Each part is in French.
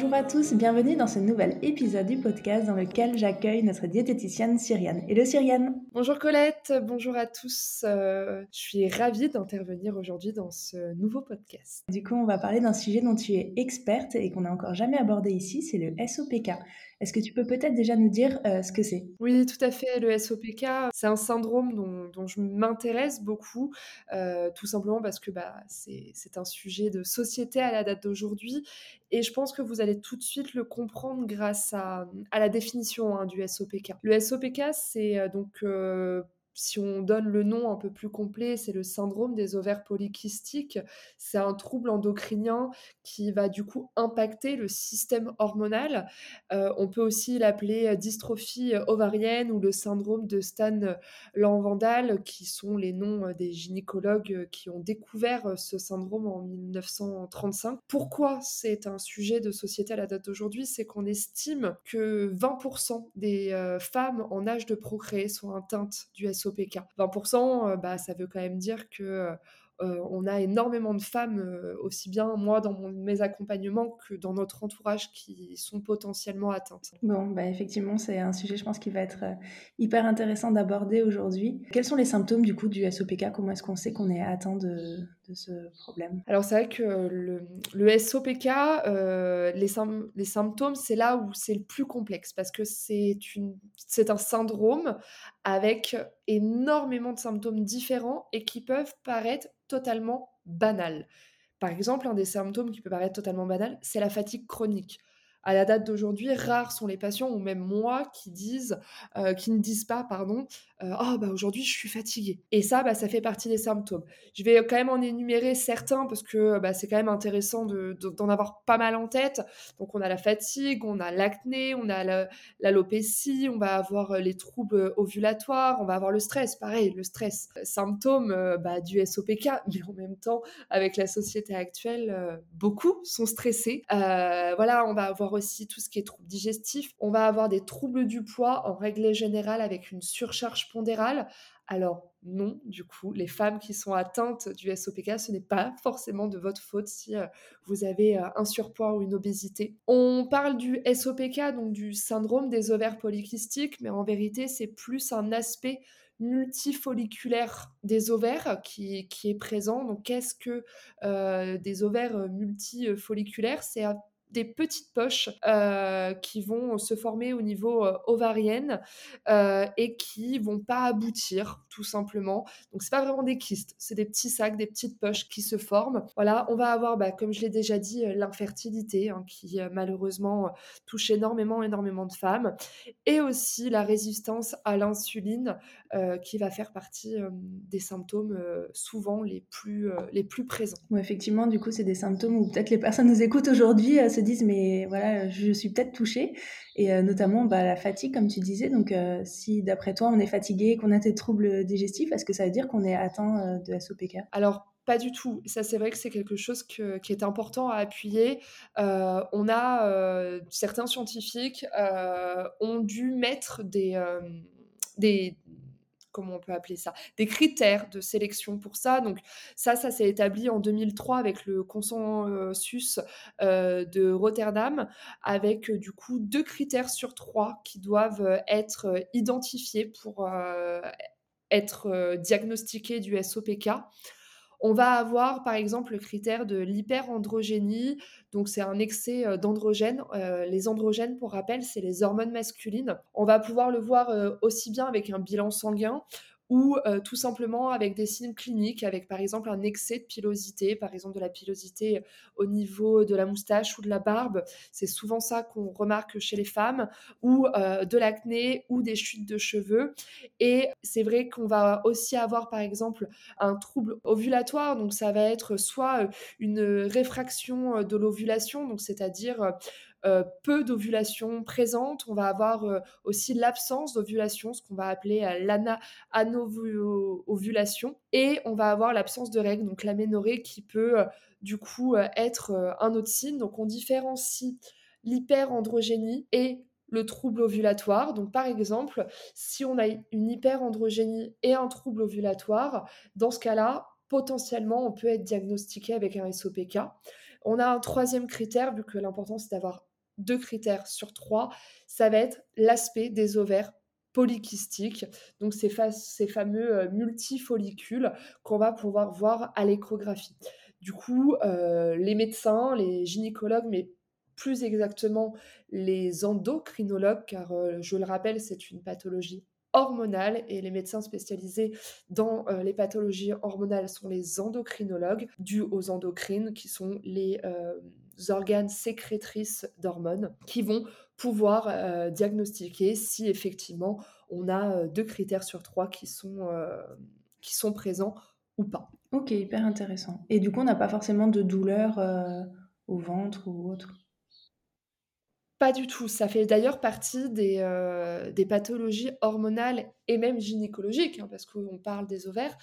Bonjour à tous, bienvenue dans ce nouvel épisode du podcast dans lequel j'accueille notre diététicienne Cyriane. Hello Cyriane Bonjour Colette, bonjour à tous. Euh, je suis ravie d'intervenir aujourd'hui dans ce nouveau podcast. Du coup, on va parler d'un sujet dont tu es experte et qu'on n'a encore jamais abordé ici, c'est le SOPK. Est-ce que tu peux peut-être déjà nous dire euh, ce que c'est? Oui, tout à fait. Le SOPK, c'est un syndrome dont, je m'intéresse beaucoup, euh, tout simplement parce que bah, c'est un sujet de société à la date d'aujourd'hui. Et je pense que vous allez tout de suite le comprendre grâce à, la définition hein, du SOPK. Le SOPK, c'est euh, donc si on donne le nom un peu plus complet, c'est le syndrome des ovaires polykystiques. C'est un trouble endocrinien qui va du coup impacter le système hormonal. Euh, on peut aussi l'appeler dystrophie ovarienne ou le syndrome de Stan-Lanvandal, qui sont les noms des gynécologues qui ont découvert ce syndrome en 1935. Pourquoi c'est un sujet de société à la date d'aujourd'hui? C'est qu'on estime que 20% des euh, femmes en âge de procréer sont atteintes du SOPK. SOPK. 20%, bah, ça veut quand même dire que euh, on a énormément de femmes, euh, aussi bien moi dans mes accompagnements que dans notre entourage, qui sont potentiellement atteintes. Bon, bah effectivement, c'est un sujet, je pense, qui va être euh, hyper intéressant d'aborder aujourd'hui. Quels sont les symptômes du coup du SOPK Comment est-ce qu'on sait qu'on est atteint de, ce problème? Alors c'est vrai que le, SOPK, les, les, symptômes, c'est là où c'est le plus complexe parce que c'est un syndrome avec énormément de symptômes différents et qui peuvent paraître totalement banals. Par exemple, un des symptômes qui peut paraître totalement banal, c'est la fatigue chronique à la date d'aujourd'hui, rares sont les patients, ou même moi, qui disent, euh, qui ne disent pas, pardon, euh, oh bah aujourd'hui je suis fatiguée. Et ça, bah, ça fait partie des symptômes. Je vais quand même en énumérer certains parce que bah, c'est quand même intéressant d'en avoir pas mal en tête. Donc on a la fatigue, on a l'acné, on a l'alopécie, on va avoir les troubles ovulatoires, on va avoir le stress. Pareil, le stress, symptôme bah, du SOPK, mais en même temps, avec la société actuelle, beaucoup sont stressés. voilà, on va avoir aussi tout ce qui est troubles digestifs. On va avoir des troubles du poids en règle générale avec une surcharge pondérale. Alors non, du coup, les femmes qui sont atteintes du SOPK, ce n'est pas forcément de votre faute si euh, vous avez euh, un surpoids ou une obésité. On parle du SOPK, donc du syndrome des ovaires polykystiques, mais en vérité, c'est plus un aspect multifolliculaire des ovaires qui, est présent. Donc, qu'est-ce que euh, des ovaires multifolliculaires? C'est des petites poches euh, qui vont se former au niveau euh, ovarien euh, et qui vont pas aboutir tout simplement. Donc c'est pas vraiment des kystes, c'est des petits sacs, des petites poches qui se forment. Voilà, on va avoir, bah, comme je l'ai déjà dit, l'infertilité hein, qui malheureusement touche énormément, énormément de femmes, et aussi la résistance à l'insuline qui va faire partie des symptômes souvent les plus, les plus présents. effectivement, du coup, c'est des symptômes où peut-être les personnes nous écoutent aujourd'hui disent mais voilà je suis peut-être touchée et euh, notamment bah, la fatigue comme tu disais donc euh, si d'après toi on est fatigué qu'on a des troubles digestifs est-ce que ça veut dire qu'on est atteint euh, de SOPK Alors pas du tout. Ça, c'est vrai que c'est quelque chose qui est important à appuyer. on a certains scientifiques ont dû mettre des, des, comment on peut appeler ça, des critères de sélection pour ça. Donc ça, ça s'est établi en 2003 avec le consensus euh, de Rotterdam, avec euh, du coup deux critères sur trois qui doivent euh, être identifiés pour être diagnostiqués du SOPK. On va avoir par exemple le critère de l'hyperandrogénie, donc c'est un excès euh, d'androgènes. Euh, les androgènes, pour rappel, c'est les hormones masculines. On va pouvoir le voir euh, aussi bien avec un bilan sanguin ou euh, tout simplement avec des signes cliniques, avec par exemple un excès de pilosité, par exemple de la pilosité au niveau de la moustache ou de la barbe. C'est souvent ça qu'on remarque chez les femmes, ou euh, de l'acné ou des chutes de cheveux. Et c'est vrai qu'on va aussi avoir par exemple un trouble ovulatoire, donc ça va être soit une réfraction de l'ovulation, donc c'est-à-dire peu d'ovulation présente, on va avoir aussi l'absence d'ovulation, ce qu'on va appeler l'ananovulation, et on va avoir l'absence de règles, donc l'aménorrhée qui peut du coup être un autre signe. Donc on différencie l'hyperandrogénie et le trouble ovulatoire. Donc, par exemple, si on a une hyperandrogénie et un trouble ovulatoire, dans ce cas-là, potentiellement, on peut être diagnostiqué avec un SOPK. On a un troisième critère, vu que l'important c'est d'avoir deux critères sur trois, ça va être l'aspect des ovaires polykystiques, donc ces, ces fameux euh, multifollicules qu'on va pouvoir voir à l'échographie. Du coup, euh, les médecins, les gynécologues, mais plus exactement les endocrinologues, car euh, je le rappelle, c'est une pathologie hormonale et les médecins spécialisés dans les pathologies hormonales sont les endocrinologues, dus aux endocrines qui sont les organes sécrétrices d'hormones qui vont pouvoir diagnostiquer si effectivement on a deux critères sur trois qui sont, qui sont présents ou pas. Ok, hyper intéressant. Et du coup, on n'a pas forcément de douleur au ventre ou autre? Pas du tout. Ça fait d'ailleurs partie des, euh, des, pathologies hormonales et même gynécologiques, hein, parce qu'on parle des ovaires,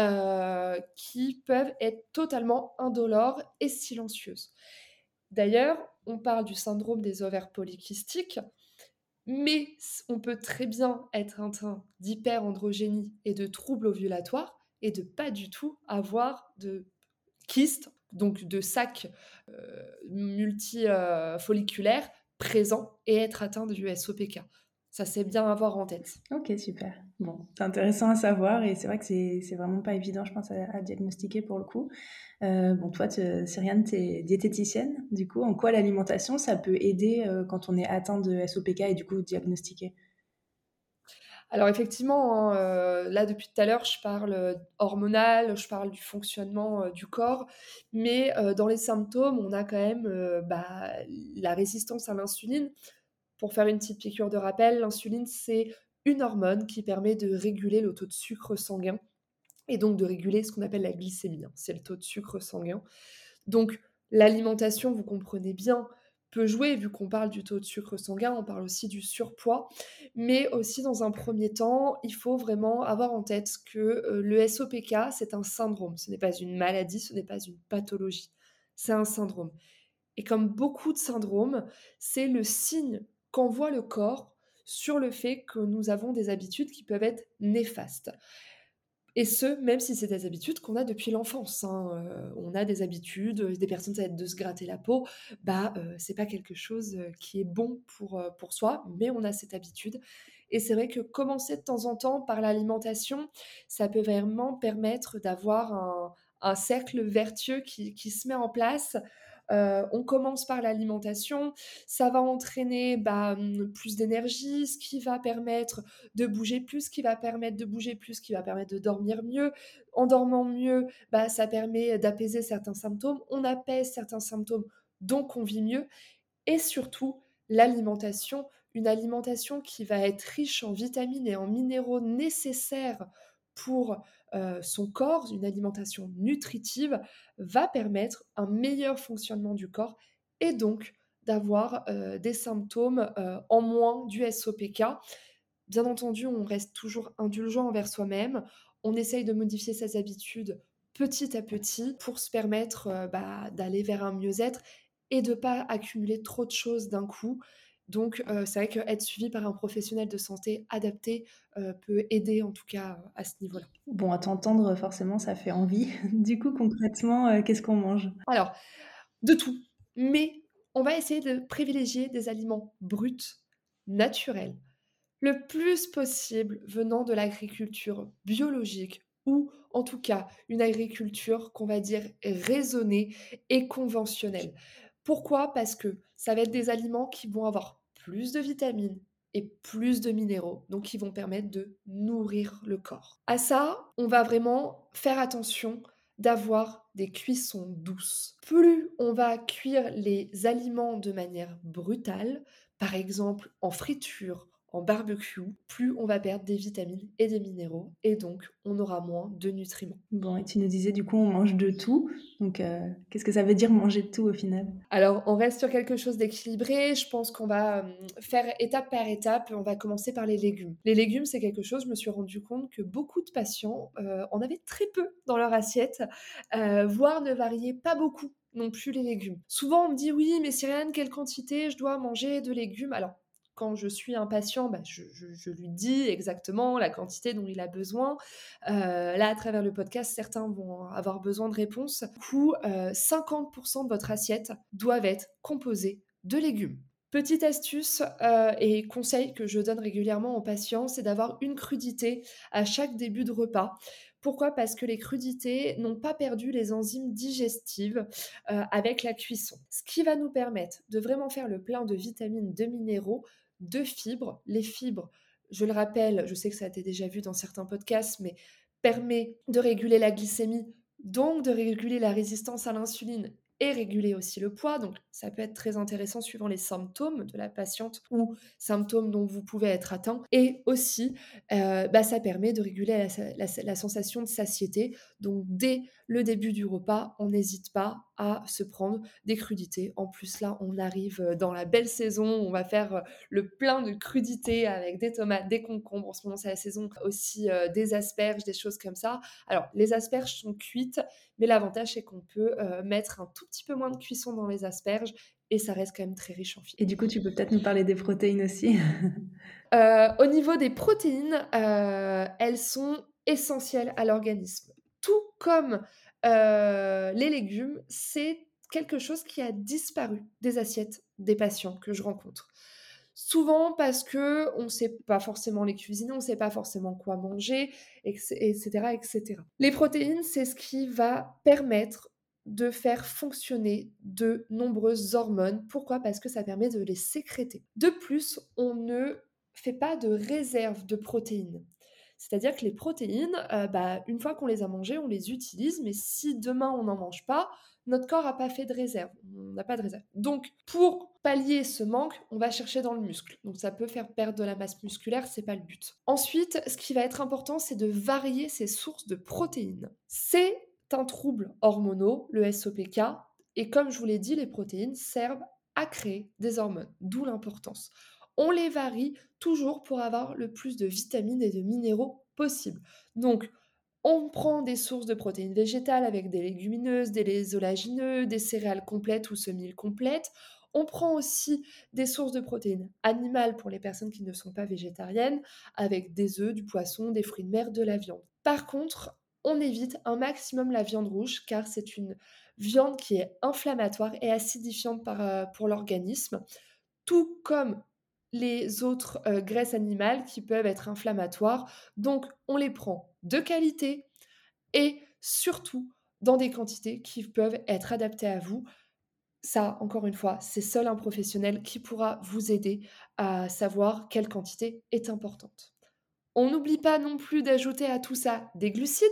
euh, qui peuvent être totalement indolores et silencieuses. D'ailleurs, on parle du syndrome des ovaires polykystiques, mais on peut très bien être atteint d'hyperandrogénie et de troubles ovulatoires et de pas du tout avoir de kystes, donc de sacs euh, multifolliculaires présent et être atteint du SOPK. Ça, c'est bien à avoir en tête. Ok, super. Bon, c'est intéressant à savoir et c'est vrai que c'est vraiment pas évident, je pense, à, diagnostiquer pour le coup. Euh, bon, toi, Cyriane, tu es diététicienne. Du coup, en quoi l'alimentation, ça peut aider euh, quand on est atteint de SOPK et du coup diagnostiqué alors effectivement, hein, euh, là depuis tout à l'heure, je parle hormonal, je parle du fonctionnement du corps, mais dans les symptômes, on a quand même bah, la résistance à l'insuline. Pour faire une petite piqûre de rappel, l'insuline, c'est une hormone qui permet de réguler le taux de sucre sanguin et donc de réguler ce qu'on appelle la glycémie, hein, c'est le taux de sucre sanguin. Donc l'alimentation, vous comprenez bien, peut jouer, vu qu'on parle du taux de sucre sanguin, on parle aussi du surpoids, mais aussi dans un premier temps, il faut vraiment avoir en tête que euh, le SOPK, c'est un syndrome, ce n'est pas une maladie, ce n'est pas une pathologie, c'est un syndrome. Et comme beaucoup de syndromes, c'est le signe qu'envoie le corps sur le fait que nous avons des habitudes qui peuvent être néfastes. Et ce, même si c'est des habitudes qu'on a depuis l'enfance. Hein, euh, on a des habitudes, des personnes, ça va être de se gratter la peau. Bah, euh, c'est pas quelque chose euh, qui est bon pour, pour soi, mais on a cette habitude. Et c'est vrai que commencer de temps en temps par l'alimentation, ça peut vraiment permettre d'avoir un, un cercle vertueux qui, qui, se met en place euh, on commence par l'alimentation, ça va entraîner bah, hum, plus d'énergie, ce qui va permettre de bouger plus, ce qui va permettre de bouger plus, ce qui va permettre de dormir mieux. En dormant mieux, bah, ça permet d'apaiser certains symptômes. On apaise certains symptômes, donc on vit mieux. Et surtout, l'alimentation, une alimentation qui va être riche en vitamines et en minéraux nécessaires pour euh, son corps, une alimentation nutritive, va permettre un meilleur fonctionnement du corps et donc d'avoir euh, des symptômes euh, en moins du SOPK. Bien entendu, on reste toujours indulgent envers soi-même, on essaye de modifier ses habitudes petit à petit pour se permettre bah, d'aller vers un mieux-être et de ne pas accumuler trop de choses d'un coup donc, euh, c'est vrai qu'être suivi par un professionnel de santé adapté euh, peut aider en tout cas à ce niveau-là. Bon, à t'entendre, forcément, ça fait envie. du coup, concrètement, euh, qu'est-ce qu'on mange? Alors, de tout. Mais on va essayer de privilégier des aliments bruts, naturels, le plus possible venant de l'agriculture biologique ou en tout cas une agriculture qu'on va dire raisonnée et conventionnelle. Pourquoi? Parce que ça va être des aliments qui vont avoir plus de vitamines et plus de minéraux, donc qui vont permettre de nourrir le corps. À ça, on va vraiment faire attention d'avoir des cuissons douces. Plus on va cuire les aliments de manière brutale, par exemple en friture, en barbecue, plus on va perdre des vitamines et des minéraux, et donc on aura moins de nutriments. Bon, et tu nous disais du coup on mange de tout, donc euh, qu'est-ce que ça veut dire manger de tout au final? Alors on reste sur quelque chose d'équilibré, je pense qu'on va euh, faire étape par étape, on va commencer par les légumes. Les légumes c'est quelque chose, je me suis rendu compte que beaucoup de patients euh, en avaient très peu dans leur assiette, voire ne variaient pas beaucoup non plus les légumes. Souvent on me dit oui mais Cyriane quelle quantité? Je dois manger de légumes Alors quand je suis un patient, bah, je, lui dis exactement la quantité dont il a besoin. Euh, là, à travers le podcast, certains vont avoir besoin de réponses. Du coup, 50% de votre assiette doivent être composée de légumes. Petite astuce euh, et conseil que je donne régulièrement aux patients, c'est d'avoir une crudité à chaque début de repas. Pourquoi? Parce que les crudités n'ont pas perdu les enzymes digestives euh, avec la cuisson. Ce qui va nous permettre de vraiment faire le plein de vitamines, de minéraux, de fibres. Les fibres, je le rappelle, je sais que ça a été déjà vu dans certains podcasts, mais permet de réguler la glycémie, donc de réguler la résistance à l'insuline et réguler aussi le poids. Donc, ça peut être très intéressant suivant les symptômes de la patiente ou symptômes dont vous pouvez être atteint. Et aussi, euh, bah, ça permet de réguler la, sensation de satiété. Donc, dès le début du repas, on n'hésite pas à se prendre des crudités. En plus, là, on arrive dans la belle saison. On va faire le plein de crudités avec des tomates, des concombres. En ce moment, c'est la saison aussi euh, des asperges, des choses comme ça. Alors, les asperges sont cuites, mais l'avantage, c'est qu'on peut euh, mettre un tout petit peu moins de cuisson dans les asperges et ça reste quand même très riche en fibres. Et du coup, tu peux peut-être nous parler des protéines aussi. Euh, au niveau des protéines, euh, elles sont essentielles à l'organisme. Tout comme les légumes, c'est quelque chose qui a disparu des assiettes des patients que je rencontre. Souvent parce que on ne sait pas forcément les cuisiner, on ne sait pas forcément quoi manger, etc., etc. Les protéines, c'est ce qui va permettre de faire fonctionner de nombreuses hormones. Pourquoi? Parce que ça permet de les sécréter. De plus, on ne fait pas de réserve de protéines. C'est-à-dire que les protéines, euh, bah, une fois qu'on les a mangées, on les utilise, mais si demain on n'en mange pas, notre corps n'a pas fait de réserve. On n'a pas de réserve. Donc, pour pallier ce manque, on va chercher dans le muscle. Donc, ça peut faire perdre de la masse musculaire, c'est pas le but. Ensuite, ce qui va être important, c'est de varier ses sources de protéines. C'est un trouble hormonaux, le SOPK, et comme je vous l'ai dit, les protéines servent à créer des hormones, d'où l'importance. On les varie toujours pour avoir le plus de vitamines et de minéraux possible. Donc, on prend des sources de protéines végétales avec des légumineuses, des oléagineux, des céréales complètes ou semi-complètes. On prend aussi des sources de protéines animales pour les personnes qui ne sont pas végétariennes, avec des œufs, du poisson, des fruits de mer, de la viande. Par contre, on évite un maximum la viande rouge car c'est une viande qui est inflammatoire et acidifiante euh, pour l'organisme, tout comme les autres euh, graisses animales qui peuvent être inflammatoires. Donc, on les prend de qualité et surtout dans des quantités qui peuvent être adaptées à vous. Ça, encore une fois, c'est seul un professionnel qui pourra vous aider à savoir quelle quantité est importante. On n'oublie pas non plus d'ajouter à tout ça des glucides,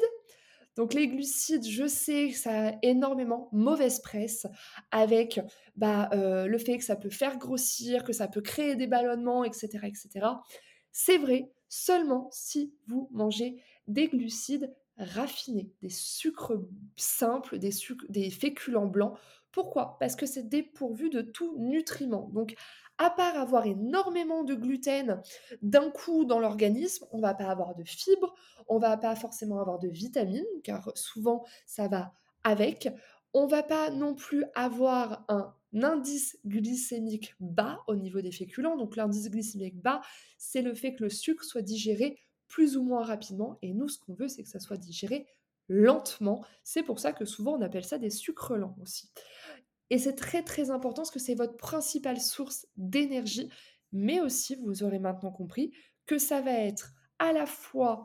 donc les glucides, je sais que ça a énormément mauvaise presse avec bah, euh, le fait que ça peut faire grossir, que ça peut créer des ballonnements, etc. etc. C'est vrai seulement si vous mangez des glucides raffinés, des sucres simples, des, sucres, des féculents blancs. Pourquoi? Parce que c'est dépourvu de tout nutriment. Donc à part avoir énormément de gluten d'un coup dans l'organisme, on va pas avoir de fibres, on va pas forcément avoir de vitamines, car souvent ça va avec. On va pas non plus avoir un indice glycémique bas au niveau des féculents. Donc l'indice glycémique bas, c'est le fait que le sucre soit digéré plus ou moins rapidement. Et nous, ce qu'on veut, c'est que ça soit digéré lentement. C'est pour ça que souvent on appelle ça des sucres lents aussi. Et c'est très très important parce que c'est votre principale source d'énergie, mais aussi, vous aurez maintenant compris, que ça va être à la fois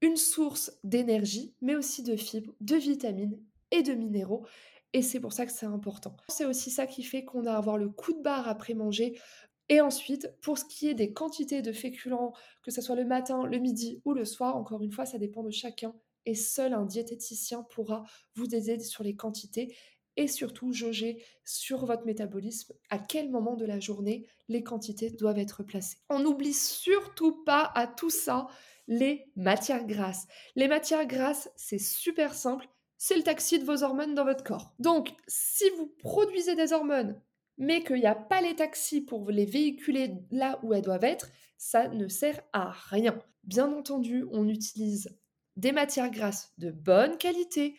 une source d'énergie, mais aussi de fibres, de vitamines et de minéraux. Et c'est pour ça que c'est important. C'est aussi ça qui fait qu'on a à avoir le coup de barre après manger. Et ensuite, pour ce qui est des quantités de féculents, que ce soit le matin, le midi ou le soir, encore une fois, ça dépend de chacun. Et seul un diététicien pourra vous aider sur les quantités et surtout jauger sur votre métabolisme à quel moment de la journée les quantités doivent être placées. On n'oublie surtout pas à tout ça les matières grasses. Les matières grasses, c'est super simple, c'est le taxi de vos hormones dans votre corps. Donc, si vous produisez des hormones, mais qu'il n'y a pas les taxis pour les véhiculer là où elles doivent être, ça ne sert à rien. Bien entendu, on utilise des matières grasses de bonne qualité,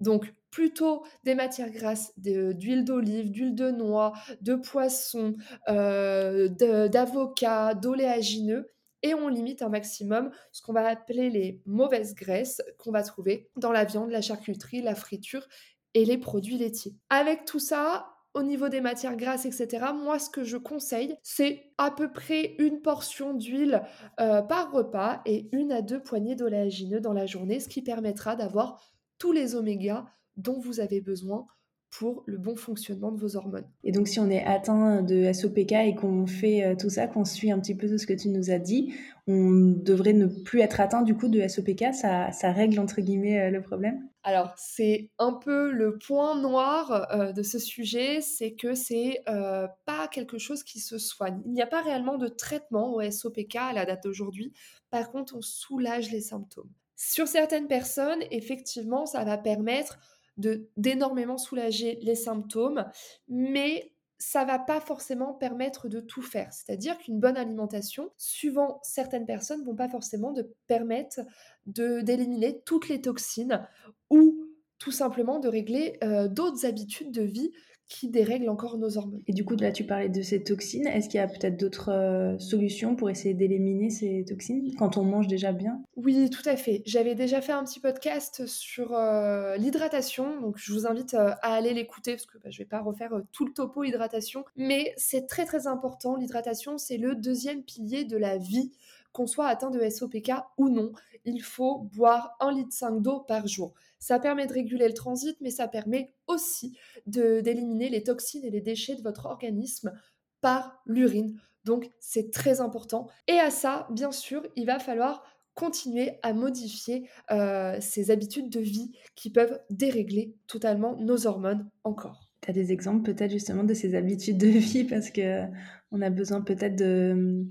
donc plutôt des matières grasses d'huile d'olive, d'huile de noix, de poisson, euh, d'avocat, d'oléagineux, et on limite un maximum ce qu'on va appeler les mauvaises graisses qu'on va trouver dans la viande, la charcuterie, la friture et les produits laitiers. Avec tout ça, au niveau des matières grasses, etc., moi, ce que je conseille, c'est à peu près une portion d'huile euh, par repas et une à deux poignées d'oléagineux dans la journée, ce qui permettra d'avoir tous les omégas dont vous avez besoin pour le bon fonctionnement de vos hormones. Et donc, si on est atteint de SOPK et qu'on fait euh, tout ça, qu'on suit un petit peu tout ce que tu nous as dit, on devrait ne plus être atteint du coup de SOPK. Ça, ça règle entre guillemets euh, le problème? Alors, c'est un peu le point noir euh, de ce sujet, c'est que c'est pas quelque chose qui se soigne. Il n'y a pas réellement de traitement au SOPK à la date d'aujourd'hui. Par contre, on soulage les symptômes. Sur certaines personnes, effectivement, ça va permettre d'énormément soulager les symptômes, mais ça va pas forcément permettre de tout faire. C'est-à-dire qu'une bonne alimentation, suivant certaines personnes, vont pas forcément de permettre d'éliminer toutes les toxines ou tout simplement de régler euh, d'autres habitudes de vie qui dérègle encore nos hormones. Et du coup, là, tu parlais de ces toxines. Est-ce qu'il y a peut-être d'autres euh, solutions pour essayer d'éliminer ces toxines quand on mange déjà bien? Oui, tout à fait. J'avais déjà fait un petit podcast sur euh, l'hydratation, donc je vous invite euh, à aller l'écouter parce que bah, je ne vais pas refaire tout le topo hydratation, mais c'est très très important. L'hydratation, c'est le deuxième pilier de la vie qu'on soit atteint de SOPK ou non, il faut boire 1,5 litre d'eau par jour. Ça permet de réguler le transit, mais ça permet aussi d'éliminer les toxines et les déchets de votre organisme par l'urine. Donc c'est très important. Et à ça, bien sûr, il va falloir continuer à modifier euh, ces habitudes de vie qui peuvent dérégler totalement nos hormones encore. Tu as des exemples peut-être justement de ces habitudes de vie? Parce que on a besoin peut-être de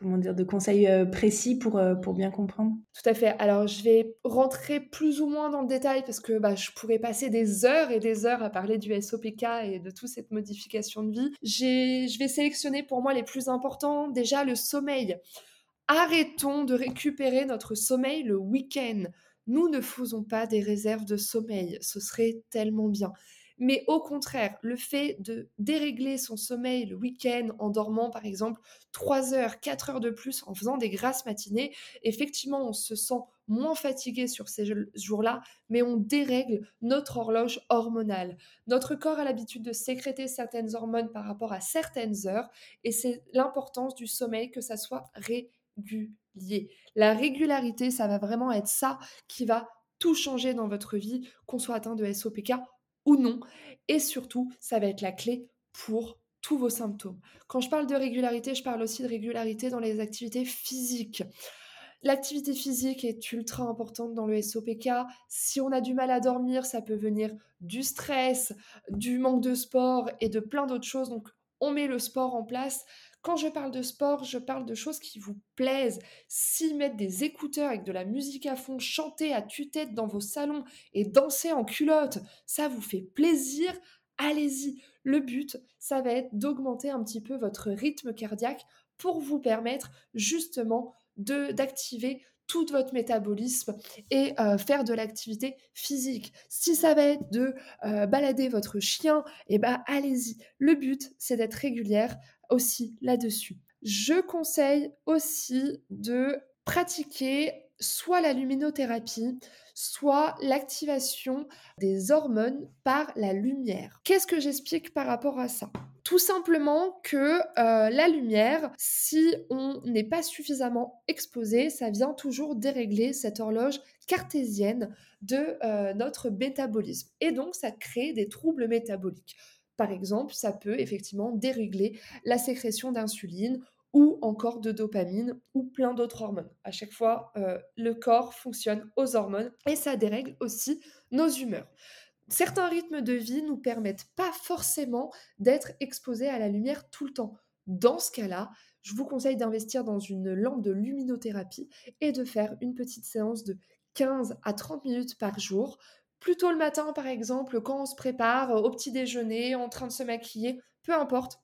comment dire, de conseils euh, précis pour, euh, pour bien comprendre Tout à fait. Alors, je vais rentrer plus ou moins dans le détail parce que bah, je pourrais passer des heures et des heures à parler du SOPK et de toute cette modification de vie. Je vais sélectionner pour moi les plus importants. Déjà, le sommeil. Arrêtons de récupérer notre sommeil le week-end. Nous ne faisons pas des réserves de sommeil. Ce serait tellement bien. Mais au contraire, le fait de dérégler son sommeil le week-end en dormant par exemple 3 heures, 4 heures de plus en faisant des grasses matinées, effectivement on se sent moins fatigué sur ces jours-là, mais on dérègle notre horloge hormonale. Notre corps a l'habitude de sécréter certaines hormones par rapport à certaines heures, et c'est l'importance du sommeil que ça soit régulier. La régularité, ça va vraiment être ça qui va tout changer dans votre vie, qu'on soit atteint de SOPK ou non. Et surtout, ça va être la clé pour tous vos symptômes. Quand je parle de régularité, je parle aussi de régularité dans les activités physiques. L'activité physique est ultra importante dans le SOPK. Si on a du mal à dormir, ça peut venir du stress, du manque de sport et de plein d'autres choses. Donc, on met le sport en place. Quand je parle de sport, je parle de choses qui vous plaisent. Si mettre des écouteurs avec de la musique à fond, chanter à tue-tête dans vos salons et danser en culotte, ça vous fait plaisir, allez-y. Le but, ça va être d'augmenter un petit peu votre rythme cardiaque pour vous permettre justement d'activer tout votre métabolisme et euh, faire de l'activité physique. Si ça va être de euh, balader votre chien, et eh ben allez-y. Le but, c'est d'être régulière aussi là-dessus. Je conseille aussi de pratiquer soit la luminothérapie, soit l'activation des hormones par la lumière. Qu'est-ce que j'explique par rapport à ça? Tout simplement que euh, la lumière, si on n'est pas suffisamment exposé, ça vient toujours dérégler cette horloge cartésienne de euh, notre métabolisme. Et donc, ça crée des troubles métaboliques. Par exemple, ça peut effectivement dérégler la sécrétion d'insuline ou encore de dopamine ou plein d'autres hormones. À chaque fois, euh, le corps fonctionne aux hormones et ça dérègle aussi nos humeurs. certains rythmes de vie nous permettent pas forcément d'être exposés à la lumière tout le temps. Dans ce cas-là, je vous conseille d'investir dans une lampe de luminothérapie et de faire une petite séance de 15 à 30 minutes par jour. Plutôt le matin, par exemple, quand on se prépare au petit déjeuner, en train de se maquiller, peu importe.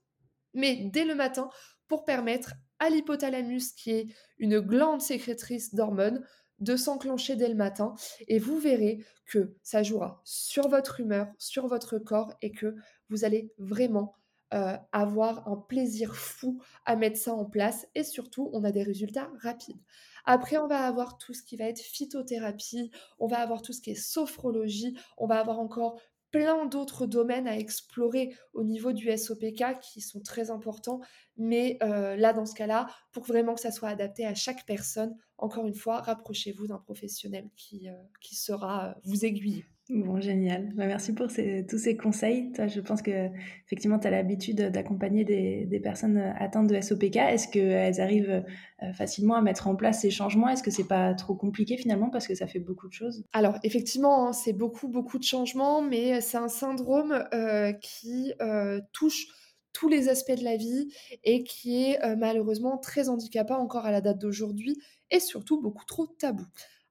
Mais dès le matin, pour permettre à l'hypothalamus, qui est une glande sécrétrice d'hormones, de s'enclencher dès le matin. Et vous verrez que ça jouera sur votre humeur, sur votre corps, et que vous allez vraiment euh, avoir un plaisir fou à mettre ça en place et surtout on a des résultats rapides. Après on va avoir tout ce qui va être phytothérapie, on va avoir tout ce qui est sophrologie, on va avoir encore plein d'autres domaines à explorer au niveau du SOPK qui sont très importants. Mais euh, là, dans ce cas-là, pour vraiment que ça soit adapté à chaque personne, encore une fois, rapprochez-vous d'un professionnel qui, euh, qui euh, vous aiguiller. Bon, génial. Bah, merci pour tous ces conseils. Toi, je pense que effectivement, tu as l'habitude d'accompagner des, personnes atteintes de SOPK. Est-ce qu'elles arrivent euh, facilement à mettre en place ces changements? Est-ce que c'est pas trop compliqué finalement parce que ça fait beaucoup de choses? Alors, effectivement, hein, c'est beaucoup, beaucoup de changements, mais c'est un syndrome euh, qui euh, touche tous les aspects de la vie et qui est malheureusement très handicapant encore à la date d'aujourd'hui et surtout beaucoup trop tabou.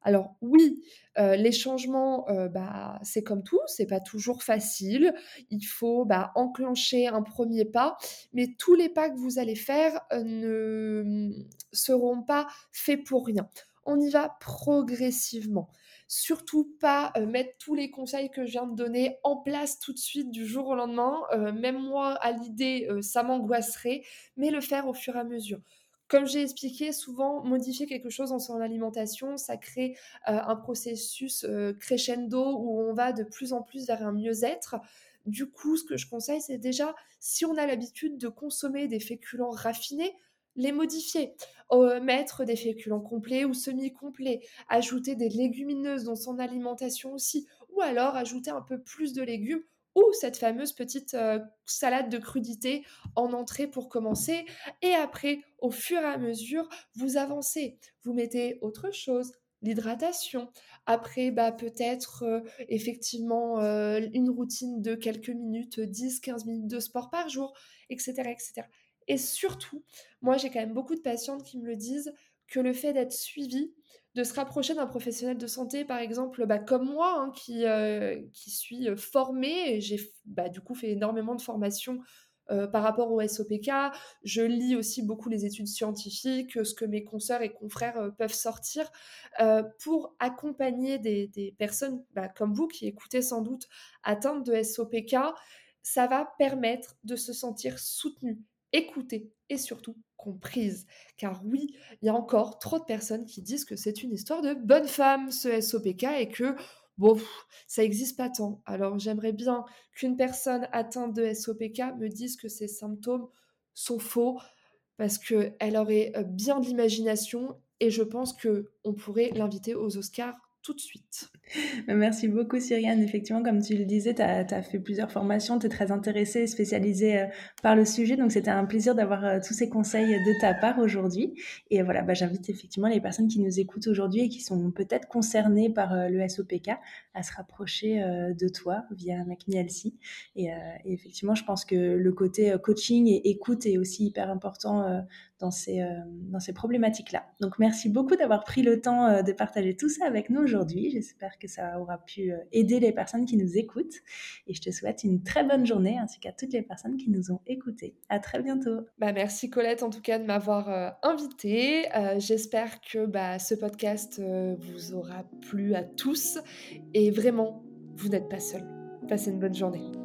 Alors oui, les changements, bah, c'est comme tout, c'est pas toujours facile. Il faut bah, enclencher un premier pas, mais tous les pas que vous allez faire ne seront pas faits pour rien. On y va progressivement. Surtout pas mettre tous les conseils que je viens de donner en place tout de suite du jour au lendemain. même moi, à l'idée, ça m'angoisserait, mais le faire au fur et à mesure. Comme j'ai expliqué, souvent, modifier quelque chose dans son alimentation, ça crée euh, un processus euh, crescendo où on va de plus en plus vers un mieux-être. Du coup, ce que je conseille, c'est déjà, si on a l'habitude de consommer des féculents raffinés, les modifier, euh, mettre des féculents complets ou semi-complets, ajouter des légumineuses dans son alimentation aussi, ou alors ajouter un peu plus de légumes ou cette fameuse petite euh, salade de crudité en entrée pour commencer. Et après, au fur et à mesure, vous avancez. Vous mettez autre chose, l'hydratation. Après, bah, peut-être euh, effectivement euh, une routine de quelques minutes, 10-15 minutes de sport par jour, etc., etc. Et surtout, moi j'ai quand même beaucoup de patientes qui me le disent, que le fait d'être suivi, de se rapprocher d'un professionnel de santé, par exemple, bah, comme moi, hein, qui, euh, qui suis euh, formée, j'ai bah, du coup fait énormément de formations euh, par rapport au SOPK. Je lis aussi beaucoup les études scientifiques, ce que mes consoeurs et confrères peuvent sortir, pour accompagner des, personnes bah, comme vous qui écoutez sans doute atteintes de SOPK. Ça va permettre de se sentir soutenu, écouté et surtout comprise. Car oui, il y a encore trop de personnes qui disent que c'est une histoire de bonne femme, ce SOPK, et que, bon, ça n'existe pas tant. Alors j'aimerais bien qu'une personne atteinte de SOPK me dise que ces symptômes sont faux, parce qu'elle aurait euh, bien de l'imagination, et je pense qu'on pourrait l'inviter aux Oscars tout de suite. Merci beaucoup, Cyriane. Effectivement, comme tu le disais, tu as, fait plusieurs formations, tu es très intéressée, spécialisée euh, par le sujet. Donc, c'était un plaisir d'avoir euh, tous ces conseils de ta part aujourd'hui. Et voilà, bah, j'invite effectivement les personnes qui nous écoutent aujourd'hui et qui sont peut-être concernées par euh, le SOPK à se rapprocher de toi via MacMielsi. Et, et, effectivement, je pense que le côté coaching et écoute est aussi hyper important dans ces, dans ces problématiques-là. Donc, merci beaucoup d'avoir pris le temps de partager tout ça avec nous aujourd'hui. J'espère que ça aura pu euh, aider les personnes qui nous écoutent. Et je te souhaite une très bonne journée ainsi qu'à toutes les personnes qui nous ont écoutés. À très bientôt. Bah, merci Colette en tout cas de m'avoir euh, invité. Euh, j'espère que bah, ce podcast vous aura plu à tous. Et vraiment, vous n'êtes pas seul. Passez une bonne journée.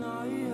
那一。